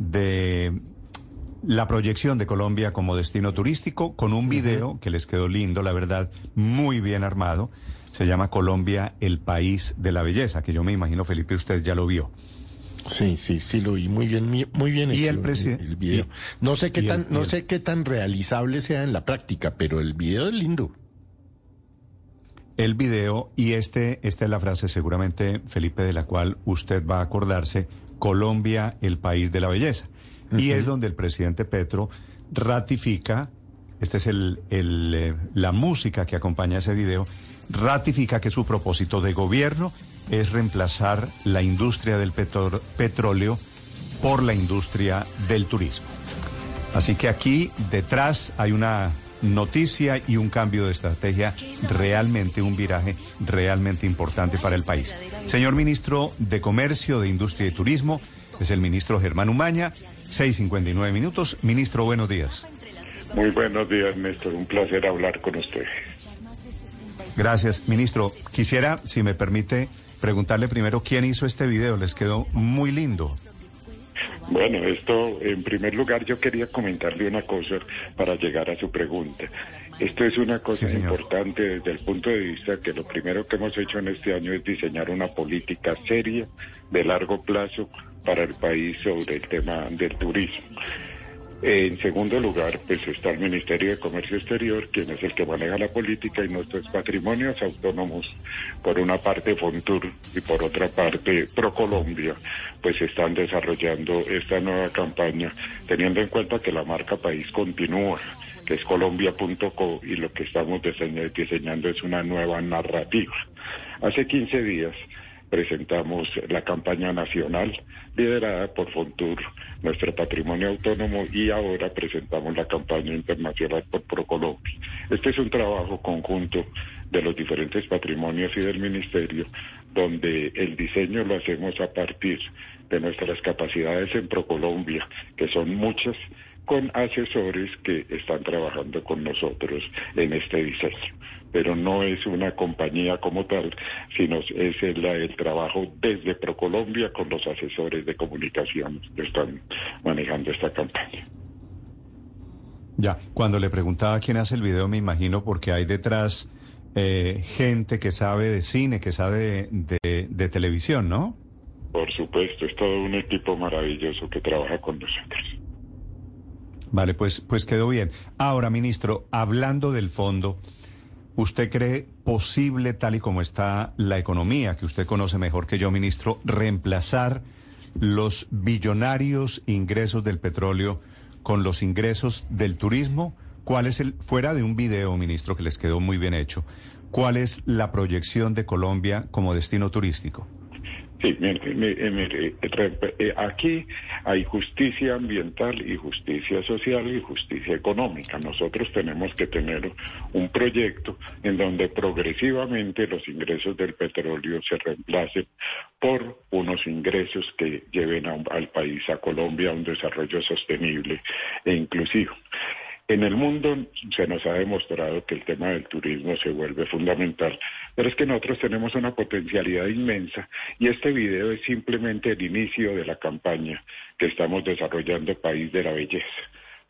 de la proyección de Colombia como destino turístico con un video que les quedó lindo, la verdad, muy bien armado. Se llama Colombia, el país de la belleza, que yo me imagino, Felipe, usted ya lo vio. Sí, sí, sí lo vi muy bien, muy bien y hecho el, presidente el video. No sé qué tan, no sé qué tan realizable sea en la práctica, pero el video es lindo. El video y este, esta es la frase seguramente Felipe de la cual usted va a acordarse, Colombia, el país de la belleza. Y es donde el presidente Petro ratifica, esta es el, el, eh, la música que acompaña ese video, ratifica que su propósito de gobierno es reemplazar la industria del petróleo por la industria del turismo. Así que aquí detrás hay una noticia y un cambio de estrategia, realmente un viraje realmente importante para el país. Señor ministro de Comercio, de Industria y Turismo, es el ministro Germán Umaña, 6.59 minutos. Ministro, buenos días. Muy buenos días, Néstor. Un placer hablar con usted. Gracias, ministro. Quisiera, si me permite, preguntarle primero quién hizo este video. Les quedó muy lindo. Bueno, esto en primer lugar yo quería comentarle una cosa para llegar a su pregunta. Esto es una cosa importante desde el punto de vista que lo primero que hemos hecho en este año es diseñar una política seria de largo plazo para el país sobre el tema del turismo. En segundo lugar, pues está el Ministerio de Comercio Exterior, quien es el que maneja la política y nuestros patrimonios autónomos, por una parte Fontur y por otra parte ProColombia, pues están desarrollando esta nueva campaña, teniendo en cuenta que la marca país continúa que es colombia.co y lo que estamos diseñando es una nueva narrativa. Hace 15 días presentamos la campaña nacional liderada por Fontur, nuestro patrimonio autónomo, y ahora presentamos la campaña internacional por ProColombia. Este es un trabajo conjunto de los diferentes patrimonios y del Ministerio, donde el diseño lo hacemos a partir de nuestras capacidades en ProColombia, que son muchas, con asesores que están trabajando con nosotros en este diseño. Pero no es una compañía como tal, sino es el, el trabajo desde ProColombia con los asesores de comunicación que están manejando esta campaña. Ya, cuando le preguntaba quién hace el video, me imagino porque hay detrás eh, gente que sabe de cine, que sabe de, de televisión, ¿no? Por supuesto, es todo un equipo maravilloso que trabaja con nosotros. Vale, pues, pues quedó bien. Ahora, ministro, hablando del fondo, ¿usted cree posible, tal y como está la economía, que usted conoce mejor que yo, ministro, reemplazar los billonarios ingresos del petróleo con los ingresos del turismo? ¿Cuál es el, fuera de un video, ministro, que les quedó muy bien hecho, cuál es la proyección de Colombia como destino turístico? Sí, mire, eh, aquí hay justicia ambiental y justicia social y justicia económica. Nosotros tenemos que tener un proyecto en donde progresivamente los ingresos del petróleo se reemplacen por unos ingresos que lleven al país, a Colombia, a un desarrollo sostenible e inclusivo. En el mundo se nos ha demostrado que el tema del turismo se vuelve fundamental, pero es que nosotros tenemos una potencialidad inmensa y este video es simplemente el inicio de la campaña que estamos desarrollando País de la Belleza.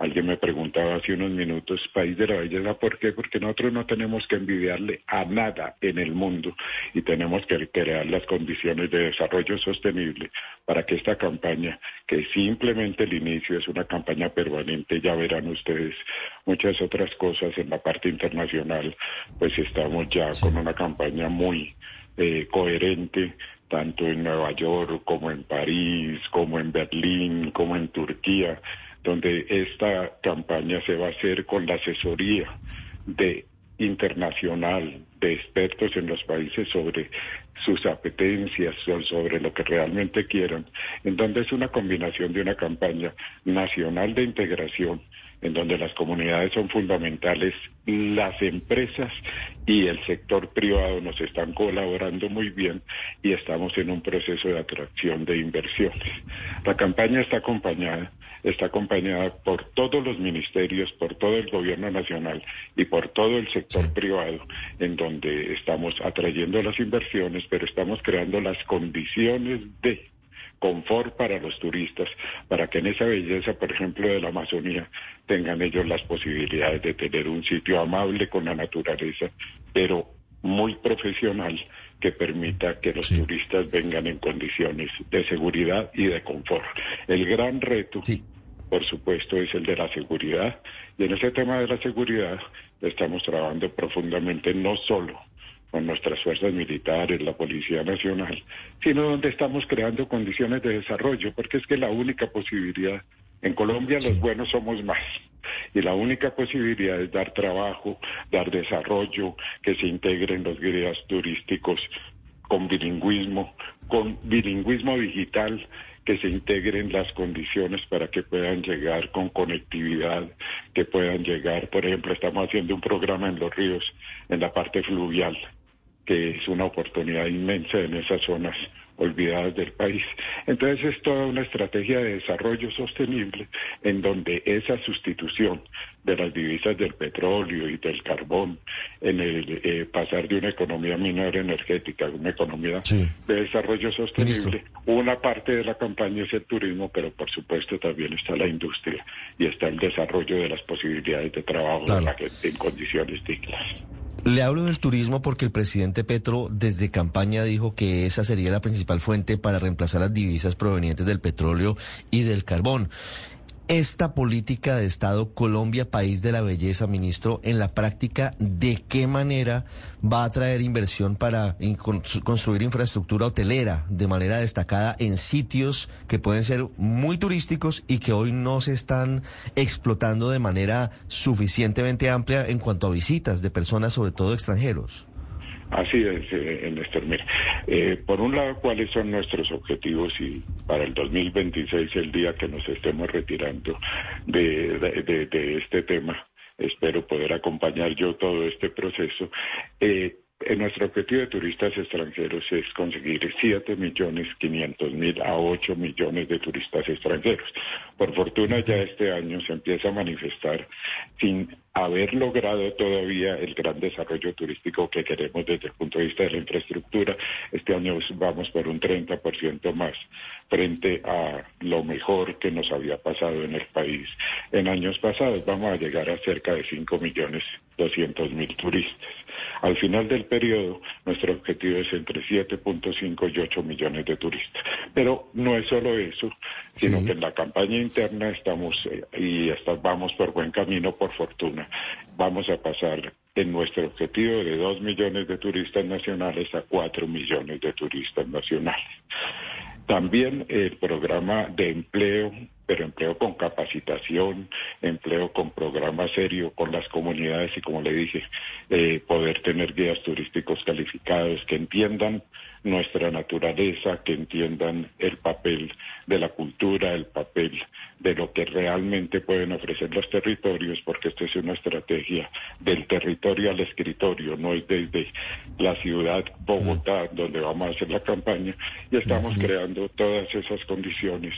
Alguien me preguntaba hace unos minutos, país de la belleza, ¿por qué? Porque nosotros no tenemos que envidiarle a nada en el mundo y tenemos que crear las condiciones de desarrollo sostenible para que esta campaña, que simplemente el inicio es una campaña permanente, ya verán ustedes muchas otras cosas en la parte internacional, pues estamos ya con una campaña muy eh, coherente tanto en Nueva York como en París, como en Berlín, como en Turquía, donde esta campaña se va a hacer con la asesoría de internacional de expertos en los países sobre sus apetencias, sobre lo que realmente quieran, en donde es una combinación de una campaña nacional de integración en donde las comunidades son fundamentales, las empresas y el sector privado nos están colaborando muy bien y estamos en un proceso de atracción de inversiones. La campaña está acompañada, está acompañada por todos los ministerios, por todo el gobierno nacional y por todo el sector privado, en donde estamos atrayendo las inversiones, pero estamos creando las condiciones de confort para los turistas, para que en esa belleza, por ejemplo, de la Amazonía, tengan ellos las posibilidades de tener un sitio amable con la naturaleza, pero muy profesional que permita que los turistas vengan en condiciones de seguridad y de confort. El gran reto, por supuesto, es el de la seguridad. Y en ese tema de la seguridad estamos trabajando profundamente no solo con nuestras fuerzas militares, la Policía Nacional, sino donde estamos creando condiciones de desarrollo, porque es que la única posibilidad, en Colombia los buenos somos más, y la única posibilidad es dar trabajo, dar desarrollo, que se integren los guías turísticos con bilingüismo, con bilingüismo digital, que se integren las condiciones para que puedan llegar con conectividad, que puedan llegar, por ejemplo, estamos haciendo un programa en los ríos, en la parte fluvial, que es una oportunidad inmensa en esas zonas olvidadas del país. Entonces es toda una estrategia de desarrollo sostenible en donde esa sustitución de las divisas del petróleo y del carbón, en el eh, pasar de una economía minera energética a una economía de desarrollo sostenible, una parte de la campaña es el turismo, pero por supuesto también está la industria y está el desarrollo de las posibilidades de trabajo de la gente en condiciones dignas. Le hablo del turismo porque el presidente Petro desde campaña dijo que esa sería la principal fuente para reemplazar las divisas provenientes del petróleo y del carbón esta política de Estado Colombia, país de la belleza, ministro, en la práctica, ¿de qué manera va a traer inversión para construir infraestructura hotelera de manera destacada en sitios que pueden ser muy turísticos y que hoy no se están explotando de manera suficientemente amplia en cuanto a visitas de personas, sobre todo extranjeros? Así es, eh, Néstor. Mira, eh, por un lado, ¿cuáles son nuestros objetivos y para el 2026, el día que nos estemos retirando de, de, este tema? Espero poder acompañar yo todo este proceso. Eh, nuestro objetivo de turistas extranjeros es conseguir 7 millones 500 mil a 8 millones de turistas extranjeros. Por fortuna ya este año se empieza a manifestar sin haber logrado todavía el gran desarrollo turístico que queremos desde el punto de vista de la infraestructura. Este año vamos por un 30% más frente a lo mejor que nos había pasado en el país. En años pasados vamos a llegar a cerca de 5 millones 200 mil turistas. Al final del periodo, nuestro objetivo es entre 7.5 y 8 millones de turistas. Pero no es solo eso, sino que en la campaña interna estamos eh, y vamos por buen camino, por fortuna vamos a pasar en nuestro objetivo de 2 millones de turistas nacionales a 4 millones de turistas nacionales. También el programa de empleo pero empleo con capacitación, empleo con programa serio con las comunidades y como le dije, eh, poder tener guías turísticos calificados que entiendan nuestra naturaleza, que entiendan el papel de la cultura, el papel de lo que realmente pueden ofrecer los territorios, porque esta es una estrategia del territorio al escritorio, no es desde la ciudad Bogotá donde vamos a hacer la campaña, y estamos creando todas esas condiciones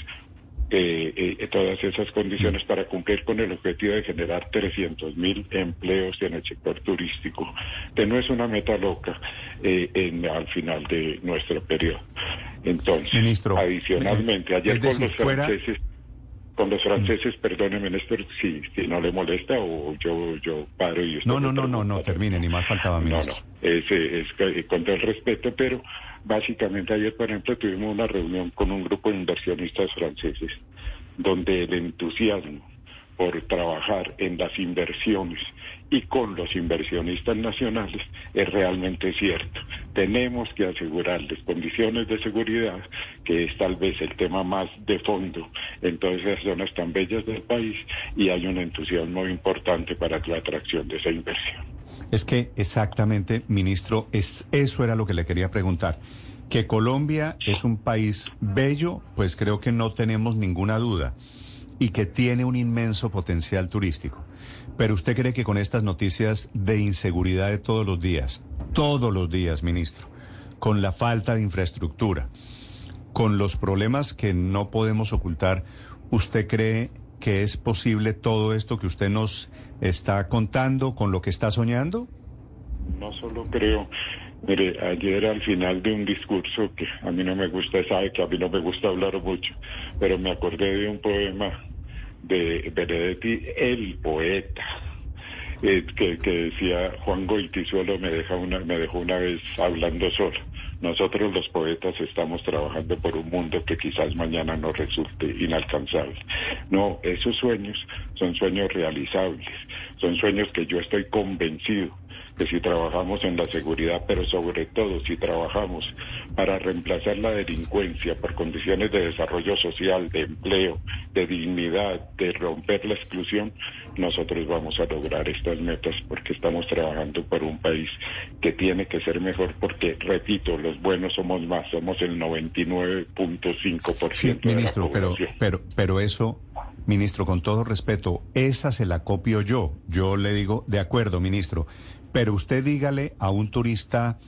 eh, eh, todas esas condiciones para cumplir con el objetivo de generar 300 mil empleos en el sector turístico, que no es una meta loca eh, en, al final de nuestro periodo. Entonces, adicionalmente, ayer con los franceses con los franceses, perdóneme, Néstor, si, si no le molesta o yo yo paro y... No, no, no, no, no, termine, ni más faltaba, ministro. No, no, es, es, con todo el respeto, pero básicamente ayer, por ejemplo, tuvimos una reunión con un grupo de inversionistas franceses, donde el entusiasmo por trabajar en las inversiones y con los inversionistas nacionales es realmente cierto. Tenemos que asegurarles condiciones de seguridad, que es tal vez el tema más de fondo en todas esas zonas tan bellas del país, y hay un entusiasmo importante para la atracción de esa inversión. Es que exactamente, ministro, es, eso era lo que le quería preguntar. Que Colombia es un país bello, pues creo que no tenemos ninguna duda y que tiene un inmenso potencial turístico. Pero usted cree que con estas noticias de inseguridad de todos los días, todos los días, ministro, con la falta de infraestructura, con los problemas que no podemos ocultar, ¿usted cree que es posible todo esto que usted nos está contando con lo que está soñando? No solo creo, mire, ayer al final de un discurso que a mí no me gusta, sabe que a mí no me gusta hablar mucho, pero me acordé de un poema de Benedetti, el poeta. Eh, que, que, decía Juan Goitizuelo me deja una me dejó una vez hablando solo nosotros los poetas estamos trabajando por un mundo que quizás mañana nos resulte inalcanzable. No, esos sueños son sueños realizables, son sueños que yo estoy convencido que si trabajamos en la seguridad, pero sobre todo si trabajamos para reemplazar la delincuencia por condiciones de desarrollo social, de empleo, de dignidad, de romper la exclusión, nosotros vamos a lograr estas metas porque estamos trabajando por un país que tiene que ser mejor porque, repito, los buenos somos más, somos el 99.5% sí, ministro, Pero, pero, pero eso Ministro, con todo respeto, esa se la copio yo. Yo le digo, de acuerdo, ministro, pero usted dígale a un turista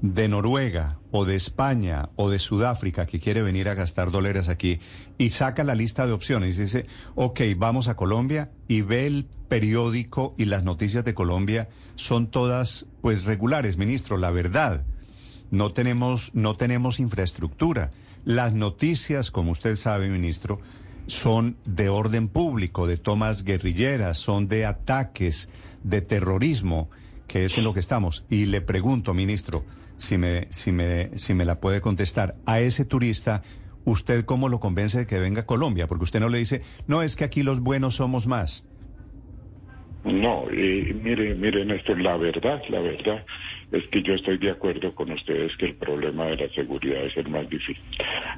de Noruega o de España o de Sudáfrica que quiere venir a gastar dólares aquí y saca la lista de opciones y dice, ok, vamos a Colombia y ve el periódico y las noticias de Colombia son todas pues regulares, ministro, la verdad. No tenemos, no tenemos infraestructura. Las noticias, como usted sabe, ministro, son de orden público, de tomas guerrilleras, son de ataques, de terrorismo que es en lo que estamos. Y le pregunto, ministro, si me, si me, si me la puede contestar, a ese turista, ¿usted cómo lo convence de que venga a Colombia? Porque usted no le dice, no, es que aquí los buenos somos más. No, y mire, mire, Néstor, la verdad, la verdad es que yo estoy de acuerdo con ustedes que el problema de la seguridad es el más difícil.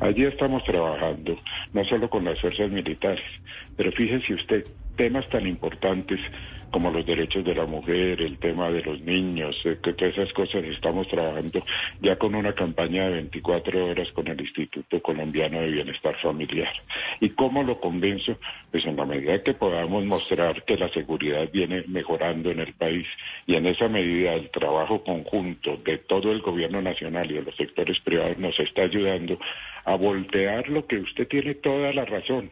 Allí estamos trabajando, no solo con las fuerzas militares, pero fíjese usted, temas tan importantes como los derechos de la mujer, el tema de los niños, eh, que todas esas cosas estamos trabajando ya con una campaña de 24 horas con el Instituto Colombiano de Bienestar Familiar. ¿Y cómo lo convenzo? Pues en la medida que podamos mostrar que la seguridad viene mejorando en el país y en esa medida el trabajo conjunto de todo el gobierno nacional y de los sectores privados nos está ayudando a voltear lo que usted tiene toda la razón.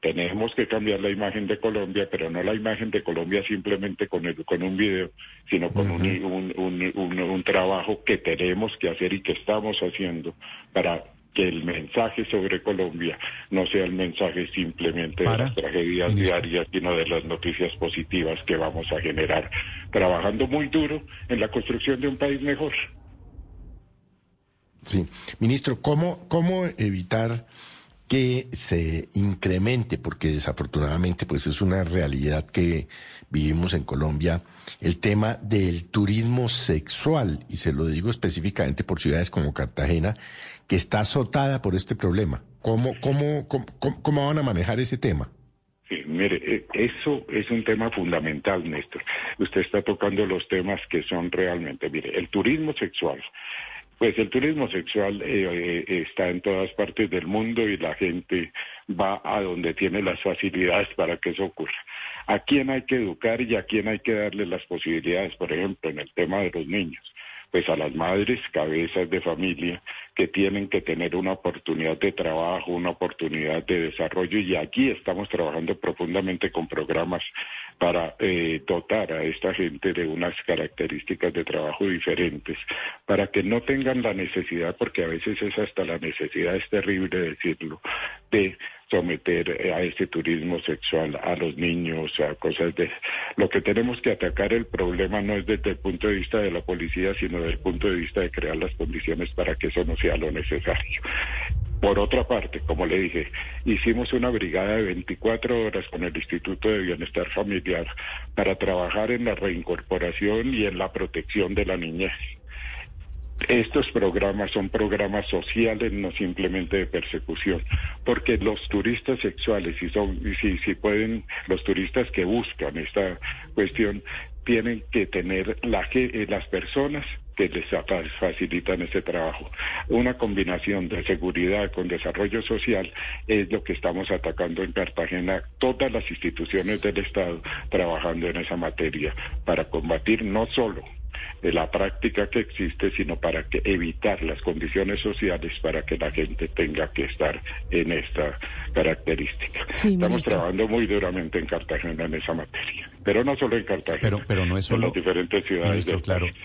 Tenemos que cambiar la imagen de Colombia, pero no la imagen de Colombia simplemente con, con un video, sino con un, un, trabajo que tenemos que hacer y que estamos haciendo para que el mensaje sobre Colombia no sea el mensaje simplemente de las tragedias diarias, sino de las noticias positivas que vamos a generar, trabajando muy duro en la construcción de un país mejor. Sí, ministro, ¿cómo, cómo evitar que se incremente, porque desafortunadamente pues es una realidad que vivimos en Colombia, el tema del turismo sexual, y se lo digo específicamente por ciudades como Cartagena, que está azotada por este problema. ¿Cómo, cómo, cómo, cómo van a manejar ese tema? Mire, eh, eso es un tema fundamental, Néstor. Usted está tocando los temas que son realmente, mire, el turismo sexual pues el turismo sexual eh, eh, está en todas partes del mundo y la gente va a donde tiene las facilidades para que eso ocurra. ¿A quién hay que educar y a quién hay que darle las posibilidades, por ejemplo, en el tema de los niños? Pues a las madres, cabezas de familia, que tienen que tener una oportunidad de trabajo, una oportunidad de desarrollo y aquí estamos trabajando profundamente con programas para eh, dotar a esta gente de unas características de trabajo diferentes, para que no tengan la necesidad, porque a veces es hasta la necesidad, es terrible decirlo, de someter eh, a este turismo sexual a los niños, a cosas de... Lo que tenemos que atacar el problema no es desde el punto de vista de la policía, sino desde el punto de vista de crear las condiciones para que eso no sea lo necesario. Por otra parte, como le dije, hicimos una brigada de 24 horas con el Instituto de Bienestar Familiar para trabajar en la reincorporación y en la protección de la niñez. Estos programas son programas sociales, no simplemente de persecución, porque los turistas sexuales, si son, si, si pueden, los turistas que buscan esta cuestión, tienen que tener la, eh, las personas que les facilitan ese trabajo. Una combinación de seguridad con desarrollo social es lo que estamos atacando en Cartagena, todas las instituciones del Estado trabajando en esa materia para combatir no solo de la práctica que existe, sino para que evitar las condiciones sociales para que la gente tenga que estar en esta característica. Estamos trabajando muy duramente en Cartagena en esa materia. pero no solo en Cartagena, pero, pero no es solo, en las diferentes ciudades del claro. país.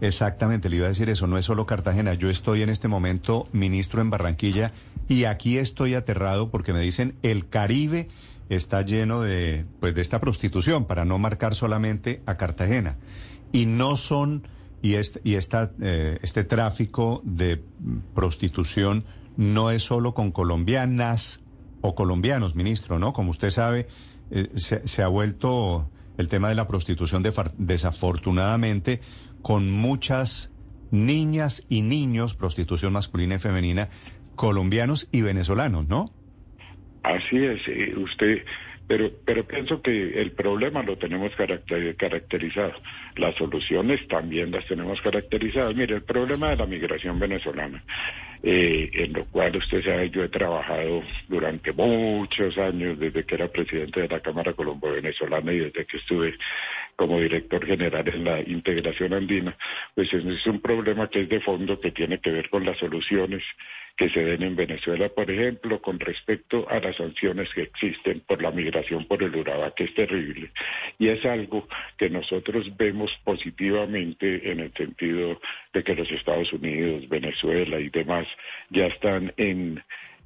Exactamente, le iba a decir eso, no es solo Cartagena. Yo estoy en este momento ministro en Barranquilla y aquí estoy aterrado porque me dicen el Caribe está lleno de pues de esta prostitución para no marcar solamente a Cartagena y no son y este y esta, eh, este tráfico de prostitución no es solo con colombianas o colombianos, ministro, ¿no? Como usted sabe, eh, se, se, ha vuelto el tema de la prostitución de, desafortunadamente con muchas niñas y niños, prostitución masculina y femenina, colombianos y venezolanos, ¿no? Así es, eh, usted, pero, pero pienso que el problema lo tenemos caracter, caracterizado, las soluciones también las tenemos caracterizadas. Mire, el problema de la migración venezolana, eh, en lo cual usted sabe, yo he trabajado durante muchos años, desde que era presidente de la Cámara Colombo-Venezolana y desde que estuve como director general en la integración andina, pues es un problema que es de fondo, que tiene que ver con las soluciones que se den en Venezuela, por ejemplo, con respecto a las sanciones que existen por la migración por el Urabá, que es terrible. Y es algo que nosotros vemos positivamente en el sentido de que los Estados Unidos, Venezuela y demás ya están en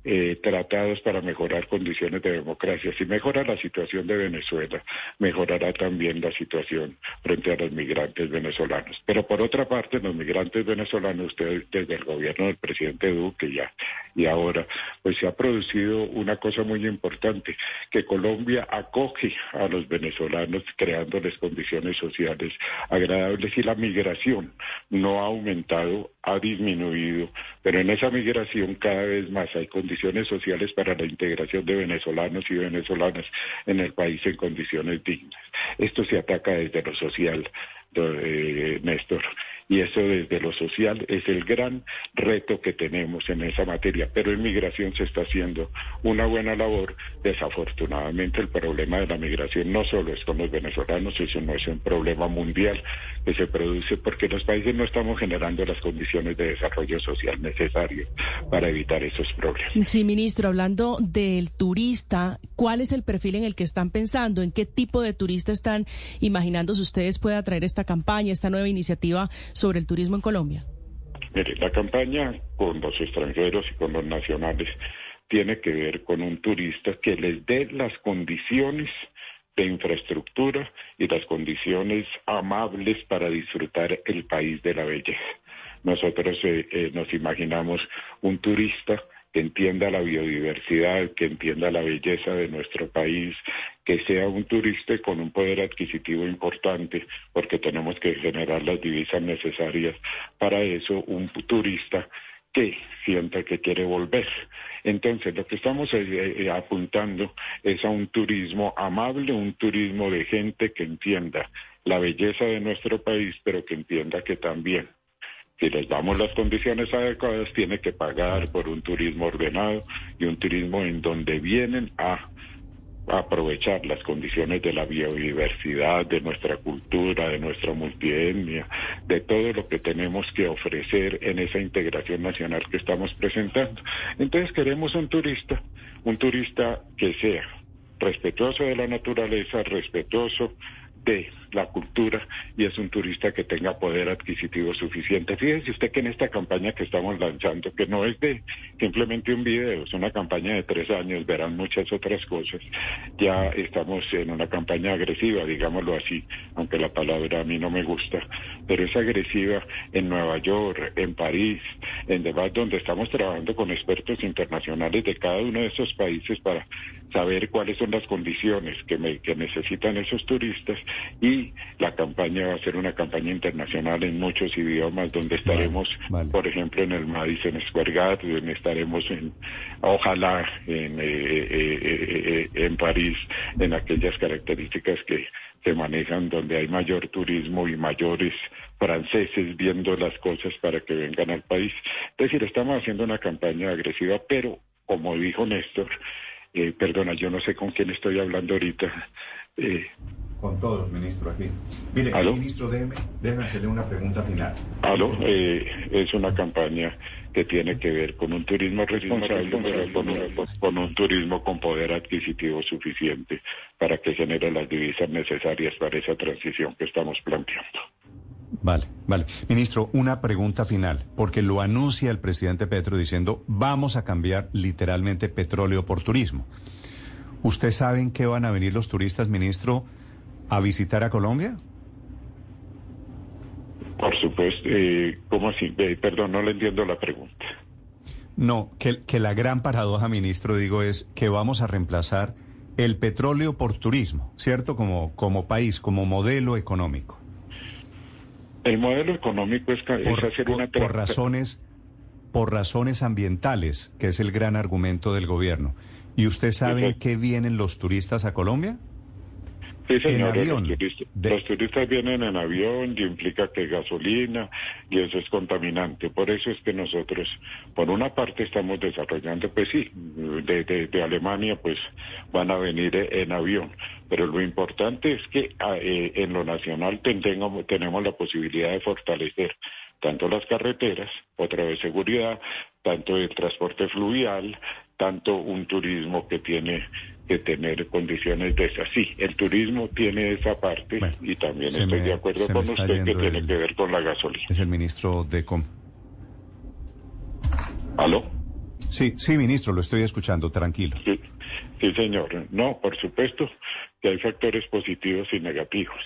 eh, tratados para mejorar condiciones de democracia. Si mejora la situación de Venezuela, mejorará también la situación frente a los migrantes venezolanos. Pero por otra parte, los migrantes venezolanos, usted desde el gobierno del presidente Duque ya y ahora, pues se ha producido una cosa muy importante, que Colombia acoge a los venezolanos creándoles condiciones sociales agradables y la migración no ha aumentado, ha disminuido, pero en esa migración cada vez más hay condiciones sociales para la integración de venezolanos y venezolanas en el país en condiciones dignas. Esto se ataca desde lo social, eh, Néstor. Y eso desde lo social es el gran reto que tenemos en esa materia. Pero en migración se está haciendo una buena labor. Desafortunadamente el problema de la migración no solo es con los venezolanos, eso no es un problema mundial que se produce porque los países no estamos generando las condiciones de desarrollo social necesarias para evitar esos problemas. Sí, ministro, hablando del turista, ¿cuál es el perfil en el que están pensando? ¿En qué tipo de turista están imaginando si ustedes pueden atraer esta campaña, esta nueva iniciativa sobre el turismo en Colombia? Mire, la campaña con los extranjeros y con los nacionales tiene que ver con un turista que les dé las condiciones de infraestructura y las condiciones amables para disfrutar el país de la belleza. Nosotros eh, eh, nos imaginamos un turista que entienda la biodiversidad, que entienda la belleza de nuestro país, que sea un turista con un poder adquisitivo importante, porque tenemos que generar las divisas necesarias para eso, un turista que sienta que quiere volver. Entonces, lo que estamos eh, eh, apuntando es a un turismo amable, un turismo de gente que entienda la belleza de nuestro país, pero que entienda que también si les damos las condiciones adecuadas, tiene que pagar por un turismo ordenado y un turismo en donde vienen a aprovechar las condiciones de la biodiversidad, de nuestra cultura, de nuestra multietnia, de todo lo que tenemos que ofrecer en esa integración nacional que estamos presentando. Entonces queremos un turista, un turista que sea respetuoso de la naturaleza, respetuoso de la cultura y es un turista que tenga poder adquisitivo suficiente. Fíjese usted que en esta campaña que estamos lanzando, que no es de simplemente un video, es una campaña de tres años, verán muchas otras cosas, ya estamos en una campaña agresiva, digámoslo así, aunque la palabra a mí no me gusta, pero es agresiva en Nueva York, en París, en demás, donde estamos trabajando con expertos internacionales de cada uno de esos países para saber cuáles son las condiciones que, que necesitan esos turistas y la campaña va a ser una campaña internacional en muchos idiomas donde estaremos, por ejemplo, en el Madison Square Garden, estaremos en, ojalá, en, eh, eh, eh, en París, en aquellas características que se manejan donde hay mayor turismo y mayores franceses viendo las cosas para que vengan al país. Es decir, estamos haciendo una campaña agresiva, pero como dijo Néstor, perdona, yo no sé con quién estoy hablando ahorita, con todos, ministro, aquí. Mire, ministro, déjeme, déjeme, hacerle una pregunta final. Aló, eh, es una campaña que tiene que ver con un turismo responsable, con, un, con un turismo con poder adquisitivo suficiente para que genere las divisas necesarias para esa transición que estamos planteando. Vale, vale. Ministro, una pregunta final, porque lo anuncia el presidente Petro diciendo vamos a cambiar literalmente petróleo por turismo. ¿Usted sabe en qué van a venir los turistas, ministro, a visitar a Colombia? Por supuesto. Eh, ¿Cómo así? perdón, no le entiendo la pregunta. No, que, que la gran paradoja, ministro, digo, es que vamos a reemplazar el petróleo por turismo, ¿cierto? Como, como país, como modelo económico. El modelo económico es, hacer una... Por razones, por razones ambientales, que es el gran argumento del gobierno. ¿Y usted sabe en qué vienen los turistas a Colombia? Sí, señor. Los, turistas, vienen en avión y implica que gasolina y eso es contaminante. Por eso es que nosotros, por una parte, estamos desarrollando, pues sí, de, de, Alemania, pues van a venir en avión. Pero lo importante es que ah, eh, en lo nacional tenemos, tenemos la posibilidad de fortalecer tanto las carreteras, otra vez seguridad, tanto el transporte fluvial, tanto un turismo que tiene que tener condiciones de esas. Sí, el turismo tiene esa parte y también estoy de acuerdo con usted que tiene que ver con la gasolina. Es el ministro de Com. ¿Aló? Sí, sí, ministro, lo estoy escuchando, tranquilo. Sí, sí, señor. No, por supuesto que hay factores positivos y negativos.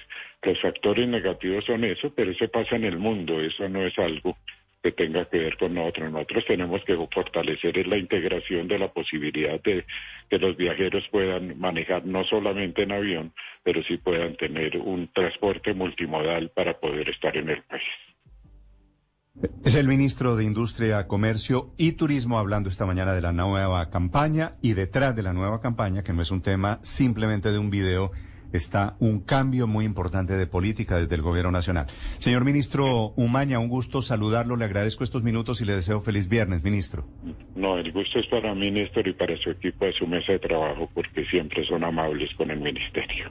Los factores negativos son eso, pero eso pasa en el mundo, eso no es algo que tenga que ver con nosotros. Nosotros tenemos que fortalecer la integración de la posibilidad de que los viajeros puedan manejar no solamente en avión, pero sí puedan tener un transporte multimodal para poder estar en el país. Es el ministro de Industria, Comercio y Turismo hablando esta mañana de la nueva campaña y detrás de la nueva campaña, que no es un tema simplemente de un video, está un cambio muy importante de política desde el Gobierno Nacional. Señor ministro Umaña, un gusto saludarlo, le agradezco estos minutos y le deseo feliz viernes, ministro. No, el gusto es para el ministro y para su equipo de su mesa de trabajo porque siempre son amables con el ministerio.